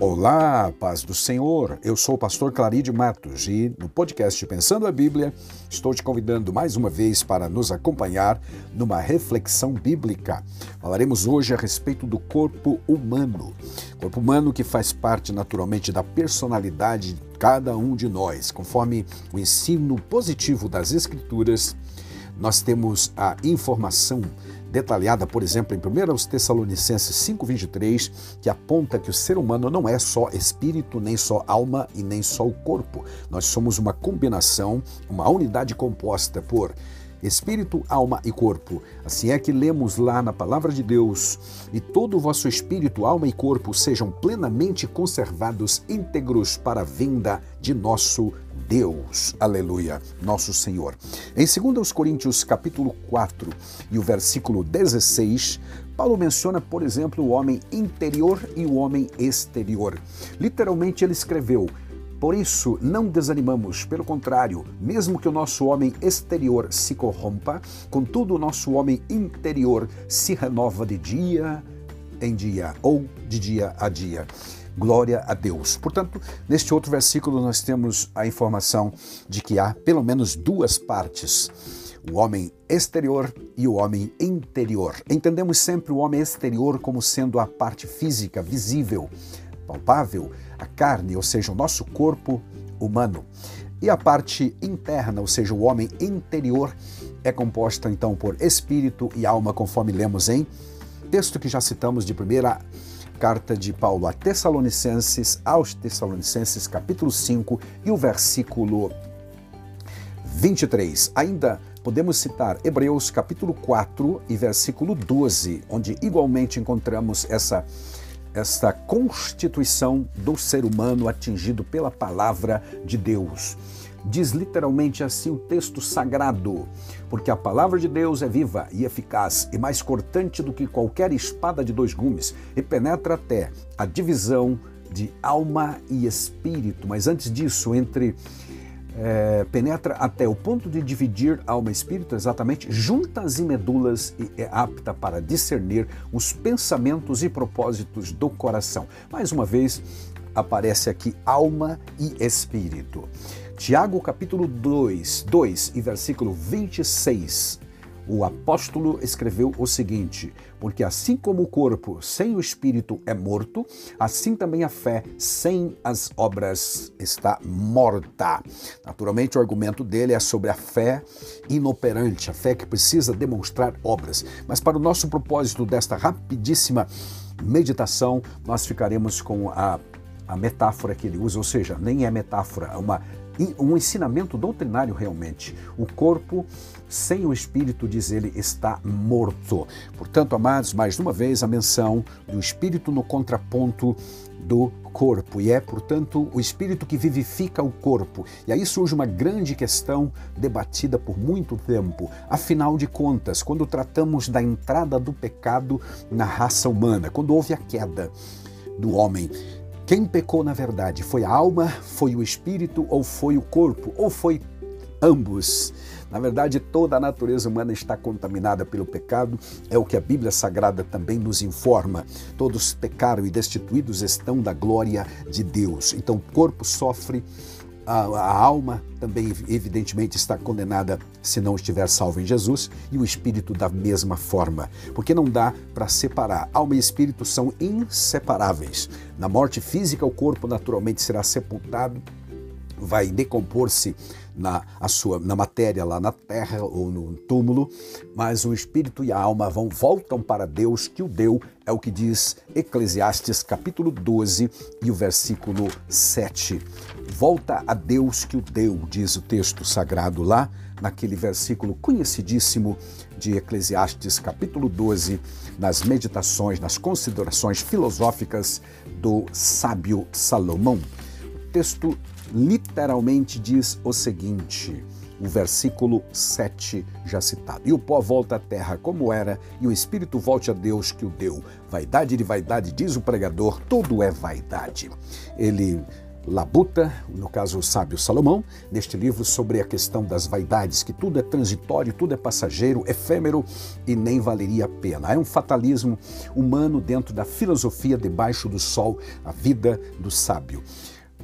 Olá, paz do Senhor. Eu sou o pastor Claride Matos e no podcast Pensando a Bíblia, estou te convidando mais uma vez para nos acompanhar numa reflexão bíblica. Falaremos hoje a respeito do corpo humano. Corpo humano que faz parte naturalmente da personalidade de cada um de nós, conforme o ensino positivo das Escrituras. Nós temos a informação detalhada, por exemplo, em 1 Tessalonicenses 5,23, que aponta que o ser humano não é só espírito, nem só alma e nem só o corpo. Nós somos uma combinação, uma unidade composta por espírito, alma e corpo. Assim é que lemos lá na palavra de Deus: e todo o vosso espírito, alma e corpo sejam plenamente conservados íntegros para a vinda de nosso Deus. Aleluia, nosso Senhor. Em 2 Coríntios capítulo 4 e o versículo 16, Paulo menciona, por exemplo, o homem interior e o homem exterior. Literalmente ele escreveu: por isso, não desanimamos, pelo contrário, mesmo que o nosso homem exterior se corrompa, contudo o nosso homem interior se renova de dia em dia ou de dia a dia. Glória a Deus. Portanto, neste outro versículo nós temos a informação de que há pelo menos duas partes o homem exterior e o homem interior. Entendemos sempre o homem exterior como sendo a parte física, visível, palpável, a carne, ou seja, o nosso corpo humano. E a parte interna, ou seja, o homem interior, é composta então por espírito e alma, conforme lemos em texto que já citamos de primeira carta de Paulo a Tessalonicenses, aos Tessalonicenses, capítulo 5 e o versículo 23. Ainda podemos citar Hebreus, capítulo 4 e versículo 12, onde igualmente encontramos essa esta constituição do ser humano atingido pela palavra de Deus. Diz literalmente assim o texto sagrado: porque a palavra de Deus é viva e eficaz e mais cortante do que qualquer espada de dois gumes, e penetra até a divisão de alma e espírito. Mas antes disso, entre é, penetra até o ponto de dividir alma e espírito, exatamente, juntas e medulas, e é apta para discernir os pensamentos e propósitos do coração. Mais uma vez, aparece aqui alma e espírito. Tiago capítulo 2, 2 e versículo 26 o apóstolo escreveu o seguinte: Porque assim como o corpo sem o espírito é morto, assim também a fé sem as obras está morta. Naturalmente, o argumento dele é sobre a fé inoperante, a fé que precisa demonstrar obras. Mas para o nosso propósito desta rapidíssima meditação, nós ficaremos com a, a metáfora que ele usa, ou seja, nem é metáfora, é uma um ensinamento doutrinário realmente. O corpo sem o espírito, diz ele, está morto. Portanto, amados, mais uma vez a menção do espírito no contraponto do corpo, e é, portanto, o espírito que vivifica o corpo. E aí surge uma grande questão debatida por muito tempo. Afinal de contas, quando tratamos da entrada do pecado na raça humana, quando houve a queda do homem, quem pecou na verdade? Foi a alma, foi o espírito ou foi o corpo? Ou foi ambos? Na verdade, toda a natureza humana está contaminada pelo pecado, é o que a Bíblia Sagrada também nos informa. Todos pecaram e destituídos estão da glória de Deus. Então, o corpo sofre a, a, alma também, evidentemente, está condenada se não estiver salvo em Jesus, e o espírito da mesma forma, porque não dá para separar. Alma e espírito são inseparáveis. Na morte física, o corpo naturalmente será sepultado, vai decompor-se na, a sua, na matéria lá na terra ou no túmulo, mas o espírito e a alma vão voltam para Deus, que o deu, é o que diz Eclesiastes capítulo 12 e o versículo 7. Volta a Deus que o deu, diz o texto sagrado lá, naquele versículo conhecidíssimo de Eclesiastes capítulo 12, nas meditações, nas considerações filosóficas do sábio Salomão. O texto literalmente diz o seguinte: o versículo 7 já citado. E o pó volta à terra como era, e o espírito volte a Deus que o deu. Vaidade de vaidade, diz o pregador, tudo é vaidade. Ele Labuta, no caso o sábio Salomão, neste livro sobre a questão das vaidades, que tudo é transitório, tudo é passageiro, efêmero e nem valeria a pena. É um fatalismo humano dentro da filosofia debaixo do sol, a vida do sábio.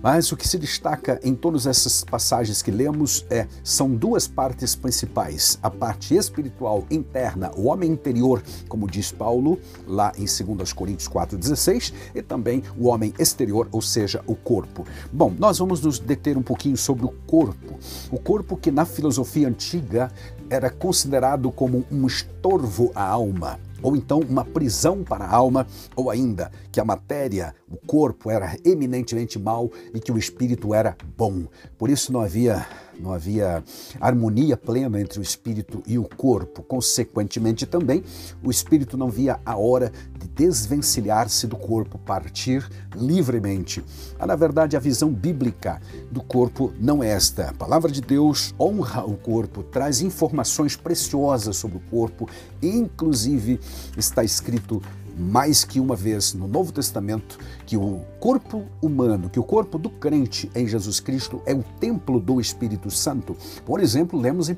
Mas o que se destaca em todas essas passagens que lemos é são duas partes principais: a parte espiritual interna, o homem interior, como diz Paulo lá em 2 Coríntios 4:16, e também o homem exterior, ou seja, o corpo. Bom, nós vamos nos deter um pouquinho sobre o corpo. O corpo que na filosofia antiga era considerado como um estorvo à alma ou então uma prisão para a alma, ou ainda que a matéria, o corpo era eminentemente mal e que o espírito era bom. Por isso não havia não havia harmonia plena entre o espírito e o corpo. Consequentemente, também, o espírito não via a hora de desvencilhar-se do corpo, partir livremente. Ah, na verdade, a visão bíblica do corpo não é esta. A palavra de Deus honra o corpo, traz informações preciosas sobre o corpo, inclusive está escrito mais que uma vez no Novo Testamento que o corpo humano, que o corpo do crente em Jesus Cristo é o templo do Espírito Santo. Por exemplo, lemos em 1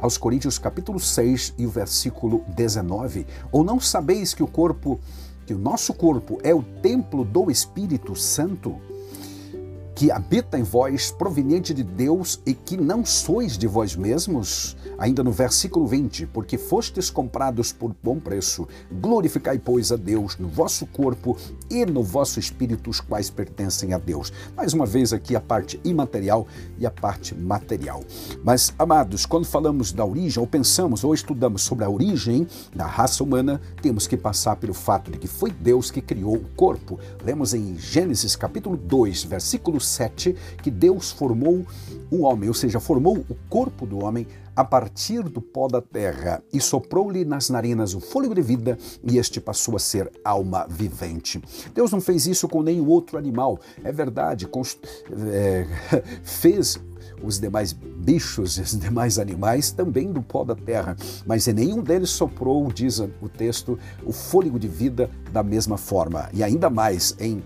aos Coríntios capítulo 6 e o versículo 19. Ou não sabeis que o corpo, que o nosso corpo é o templo do Espírito Santo? Que habita em vós, proveniente de Deus e que não sois de vós mesmos? Ainda no versículo 20, porque fostes comprados por bom preço, glorificai, pois, a Deus no vosso corpo e no vosso espírito, os quais pertencem a Deus. Mais uma vez aqui a parte imaterial e a parte material. Mas, amados, quando falamos da origem, ou pensamos ou estudamos sobre a origem da raça humana, temos que passar pelo fato de que foi Deus que criou o corpo. Lemos em Gênesis capítulo 2, versículo 7, que Deus formou o homem, ou seja, formou o corpo do homem a partir do pó da terra e soprou-lhe nas narinas o fôlego de vida e este passou a ser alma vivente. Deus não fez isso com nenhum outro animal. É verdade, é, fez os demais bichos, os demais animais também do pó da terra, mas em nenhum deles soprou, diz o texto, o fôlego de vida da mesma forma. E ainda mais em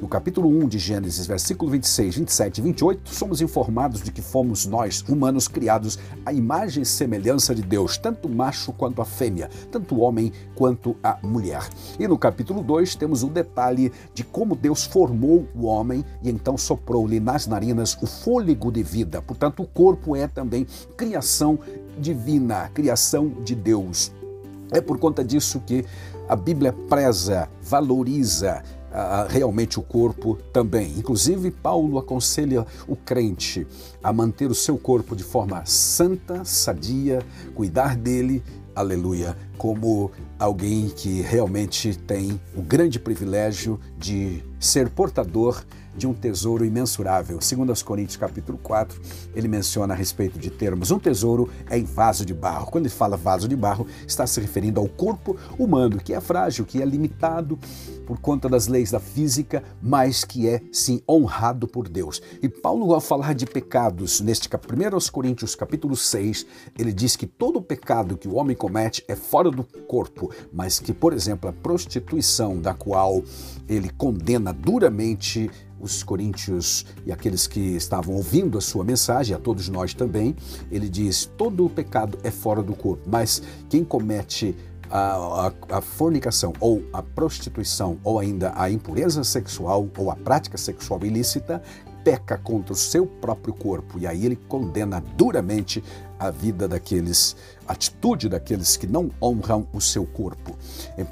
no capítulo 1 de Gênesis, versículo 26, 27 e 28, somos informados de que fomos nós, humanos, criados à imagem e semelhança de Deus, tanto o macho quanto a fêmea, tanto o homem quanto a mulher. E no capítulo 2 temos o detalhe de como Deus formou o homem e então soprou-lhe nas narinas o fôlego de vida. Portanto, o corpo é também criação divina, criação de Deus. É por conta disso que a Bíblia preza, valoriza, realmente o corpo também. Inclusive, Paulo aconselha o crente a manter o seu corpo de forma santa, sadia, cuidar dele, aleluia, como alguém que realmente tem o grande privilégio de ser portador de um tesouro imensurável. Segundo aos Coríntios capítulo 4, ele menciona a respeito de termos. Um tesouro é em vaso de barro. Quando ele fala vaso de barro, está se referindo ao corpo humano, que é frágil, que é limitado por conta das leis da física, mas que é sim honrado por Deus. E Paulo, ao falar de pecados, neste 1 aos Coríntios capítulo 6, ele diz que todo pecado que o homem comete é fora do corpo, mas que, por exemplo, a prostituição da qual ele condena duramente os coríntios e aqueles que estavam ouvindo a sua mensagem, a todos nós também, ele diz: todo o pecado é fora do corpo, mas quem comete a, a, a, fornicação ou a prostituição ou ainda a impureza sexual ou a prática sexual ilícita peca contra o seu próprio corpo e aí ele condena duramente a vida daqueles, a atitude daqueles que não honram o seu corpo.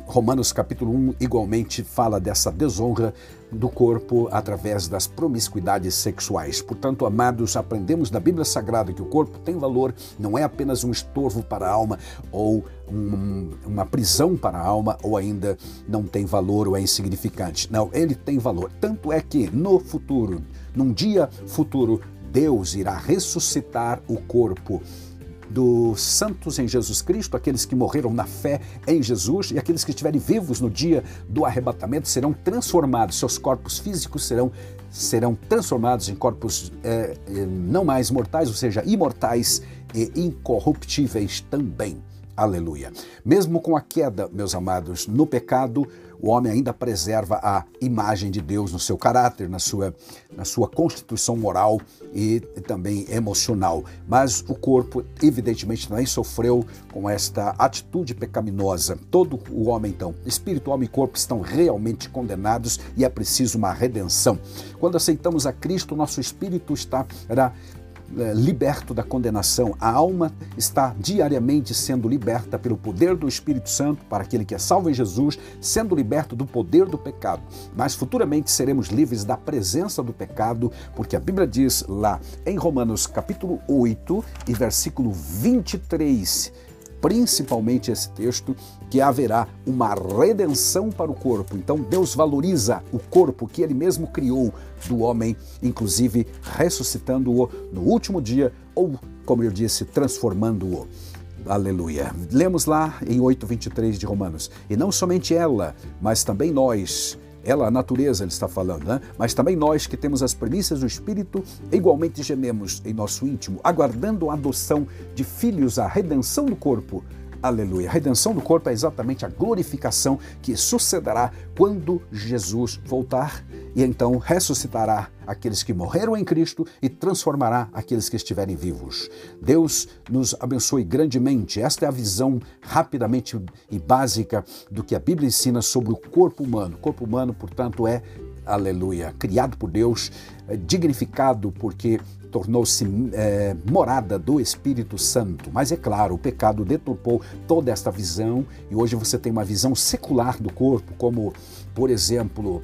Romanos capítulo 1 igualmente fala dessa desonra do corpo através das promiscuidades sexuais. Portanto, amados, aprendemos da Bíblia Sagrada que o corpo tem valor, não é apenas um estorvo para a alma ou um, uma prisão para a alma ou ainda não tem valor ou é insignificante. Não, ele tem valor. Tanto é que no futuro, num dia futuro, Deus irá ressuscitar o corpo dos santos em Jesus Cristo, aqueles que morreram na fé em Jesus e aqueles que estiverem vivos no dia do arrebatamento serão transformados, seus corpos físicos serão, serão transformados em corpos é, não mais mortais, ou seja, imortais e incorruptíveis também. Aleluia. Mesmo com a queda, meus amados, no pecado, o homem ainda preserva a imagem de Deus no seu caráter, na sua, na sua constituição moral e também emocional. Mas o corpo, evidentemente, também sofreu com esta atitude pecaminosa. Todo o homem, então, espírito, alma e corpo estão realmente condenados e é preciso uma redenção. Quando aceitamos a Cristo, nosso espírito estará liberto da condenação. A alma está diariamente sendo liberta pelo poder do Espírito Santo para aquele que é salvo em Jesus, sendo liberto do poder do pecado. Mas futuramente seremos livres da presença do pecado, porque a Bíblia diz lá em Romanos capítulo 8 e versículo 23 principalmente esse texto, que haverá uma redenção para o corpo. Então Deus valoriza o corpo que ele mesmo criou do homem, inclusive ressuscitando-o no último dia, ou, como eu disse, transformando-o. Aleluia. Lemos lá em 8:23 de Romanos. E não somente ela, mas também nós ela, a natureza, ele está falando, né? Mas também nós que temos as premissas do Espírito, igualmente gememos em nosso íntimo, aguardando a adoção de filhos, a redenção do corpo. Aleluia. A redenção do corpo é exatamente a glorificação que sucederá quando Jesus voltar e então ressuscitará aqueles que morreram em Cristo e transformará aqueles que estiverem vivos. Deus nos abençoe grandemente. Esta é a visão rapidamente e básica do que a Bíblia ensina sobre o corpo humano. O corpo humano, portanto, é aleluia, criado por Deus, é dignificado porque tornou-se é, morada do Espírito Santo. Mas é claro, o pecado deturpou toda esta visão e hoje você tem uma visão secular do corpo, como, por exemplo,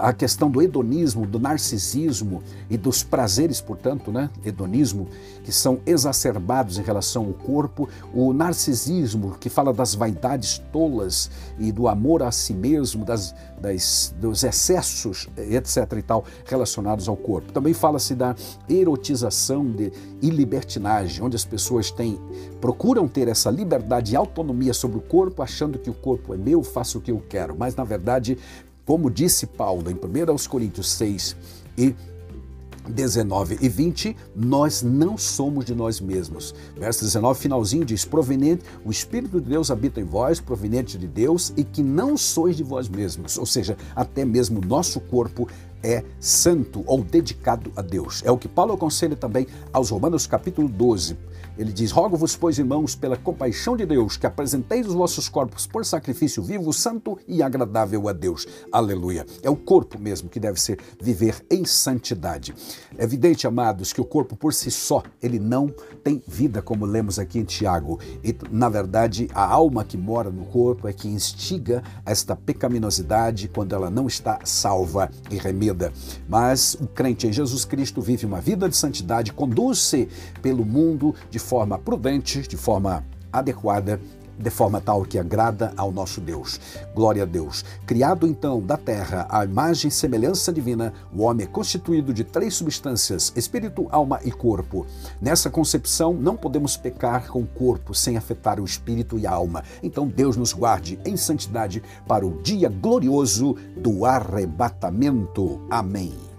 a questão do hedonismo, do narcisismo e dos prazeres, portanto, né, hedonismo, que são exacerbados em relação ao corpo, o narcisismo, que fala das vaidades tolas e do amor a si mesmo, das, das, dos excessos, etc. e tal, relacionados ao corpo. Também fala-se da erotização de, e libertinagem, onde as pessoas têm, procuram ter essa liberdade e autonomia sobre o corpo, achando que o corpo é meu, faço o que eu quero, mas na verdade como disse Paulo em 1 Coríntios 6 e 19 e 20, nós não somos de nós mesmos. Verso 19, finalzinho diz: proveniente, o Espírito de Deus habita em vós, proveniente de Deus, e que não sois de vós mesmos. Ou seja, até mesmo nosso corpo é santo ou dedicado a Deus. É o que Paulo aconselha também aos Romanos capítulo 12 ele diz: Rogo-vos, pois, irmãos, pela compaixão de Deus, que apresenteis os vossos corpos por sacrifício vivo, santo e agradável a Deus. Aleluia. É o corpo mesmo que deve ser viver em santidade. É evidente, amados, que o corpo por si só, ele não tem vida, como lemos aqui em Tiago. E, na verdade, a alma que mora no corpo é que instiga esta pecaminosidade quando ela não está salva e remida. Mas o crente em Jesus Cristo vive uma vida de santidade, conduz-se pelo mundo de forma prudente, de forma adequada, de forma tal que agrada ao nosso Deus. Glória a Deus. Criado então da terra à imagem e semelhança divina, o homem é constituído de três substâncias: espírito, alma e corpo. Nessa concepção, não podemos pecar com o corpo sem afetar o espírito e a alma. Então, Deus nos guarde em santidade para o dia glorioso do arrebatamento. Amém.